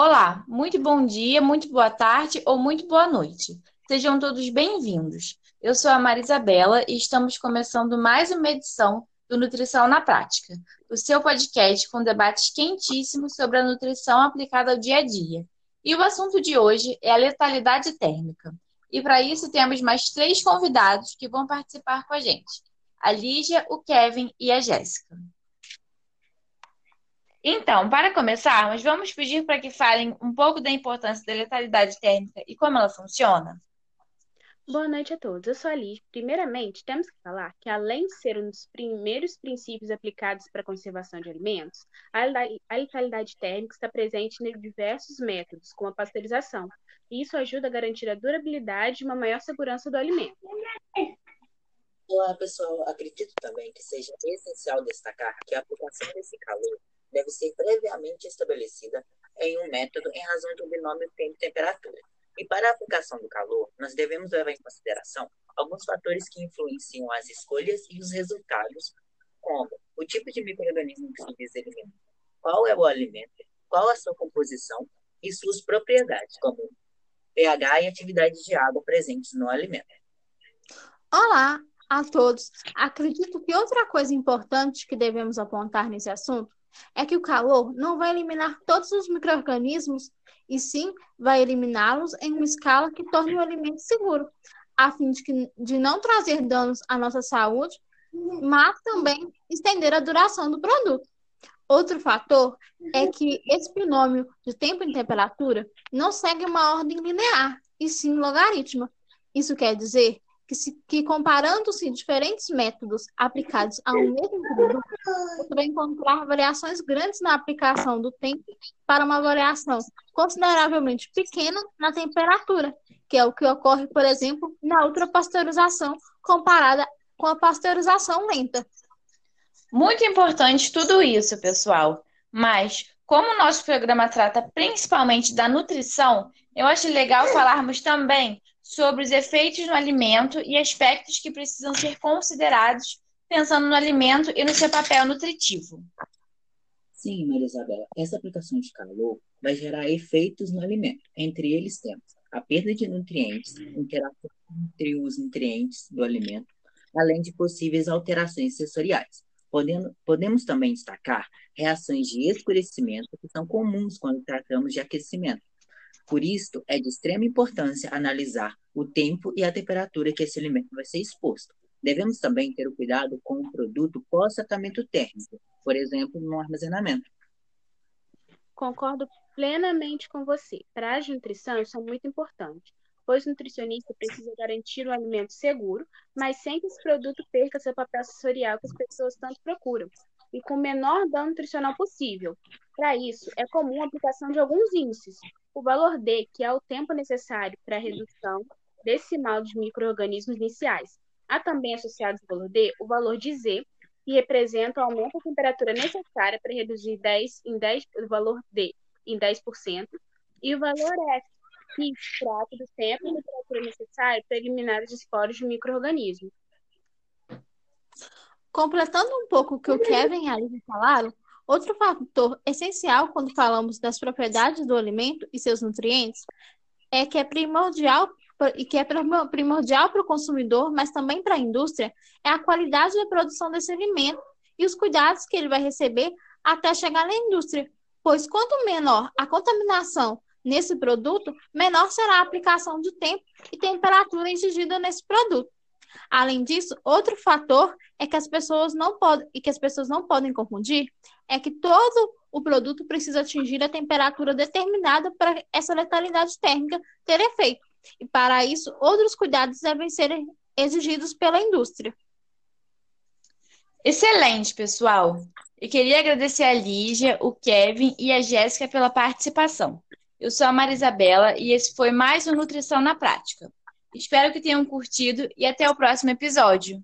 Olá, muito bom dia, muito boa tarde ou muito boa noite. Sejam todos bem-vindos. Eu sou a Marisabela e estamos começando mais uma edição do Nutrição na Prática, o seu podcast com debates quentíssimos sobre a nutrição aplicada ao dia a dia. E o assunto de hoje é a letalidade térmica. E para isso temos mais três convidados que vão participar com a gente: a Lígia, o Kevin e a Jéssica. Então, para começarmos, vamos pedir para que falem um pouco da importância da letalidade térmica e como ela funciona? Boa noite a todos. Eu sou a Liz. Primeiramente, temos que falar que, além de ser um dos primeiros princípios aplicados para a conservação de alimentos, a letalidade térmica está presente em diversos métodos, como a pasteurização. E isso ajuda a garantir a durabilidade e uma maior segurança do alimento. Olá, pessoal. Acredito também que seja essencial destacar que a aplicação desse calor deve ser previamente estabelecida em um método em razão do binômio tempo-temperatura. E para a aplicação do calor, nós devemos levar em consideração alguns fatores que influenciam as escolhas e os resultados, como o tipo de microorganismo que se visa eliminar, qual é o alimento, qual a sua composição e suas propriedades, como pH e atividade de água presentes no alimento. Olá a todos. Acredito que outra coisa importante que devemos apontar nesse assunto é que o calor não vai eliminar todos os micro-organismos, e sim vai eliminá-los em uma escala que torne o alimento seguro, a fim de, que, de não trazer danos à nossa saúde, mas também estender a duração do produto. Outro fator é que esse binômio de tempo e temperatura não segue uma ordem linear, e sim logarítmica. Isso quer dizer que, se, que comparando-se diferentes métodos aplicados a um mesmo produto, você vai encontrar variações grandes na aplicação do tempo para uma variação consideravelmente pequena na temperatura, que é o que ocorre, por exemplo, na ultrapasteurização comparada com a pasteurização lenta. Muito importante tudo isso, pessoal. Mas, como o nosso programa trata principalmente da nutrição, eu acho legal falarmos também sobre os efeitos no alimento e aspectos que precisam ser considerados pensando no alimento e no seu papel nutritivo. Sim, Maria Isabela, essa aplicação de calor vai gerar efeitos no alimento. Entre eles temos a perda de nutrientes, interação entre os nutrientes do alimento, além de possíveis alterações sensoriais. Podendo, podemos também destacar reações de escurecimento que são comuns quando tratamos de aquecimento, por isso, é de extrema importância analisar o tempo e a temperatura que esse alimento vai ser exposto. Devemos também ter o cuidado com o produto pós-tratamento térmico, por exemplo, no armazenamento. Concordo plenamente com você. Para a nutrição, isso é muito importante, pois o nutricionista precisa garantir um alimento seguro, mas sem que esse produto perca seu papel sensorial que as pessoas tanto procuram, e com o menor dano nutricional possível. Para isso, é comum a aplicação de alguns índices, o valor D, que é o tempo necessário para a redução decimal dos micro-organismos iniciais. Há também associados ao valor D o valor de Z, que representa o aumento da temperatura necessária para reduzir 10 em 10, o valor D em 10%, e o valor F, que trata do tempo e temperatura necessária para eliminar os esporos de micro-organismos. Completando um pouco o que o Kevin e a Alice falaram, Outro fator essencial quando falamos das propriedades do alimento e seus nutrientes é que é primordial e que é primordial para o consumidor, mas também para a indústria, é a qualidade da produção desse alimento e os cuidados que ele vai receber até chegar na indústria. Pois quanto menor a contaminação nesse produto, menor será a aplicação de tempo e temperatura exigida nesse produto. Além disso, outro fator é que as pessoas não podem e que as pessoas não podem confundir é que todo o produto precisa atingir a temperatura determinada para essa letalidade térmica ter efeito. E para isso, outros cuidados devem ser exigidos pela indústria. Excelente, pessoal! Eu queria agradecer a Lígia, o Kevin e a Jéssica pela participação. Eu sou a Marisabela e esse foi mais um Nutrição na Prática. Espero que tenham curtido e até o próximo episódio.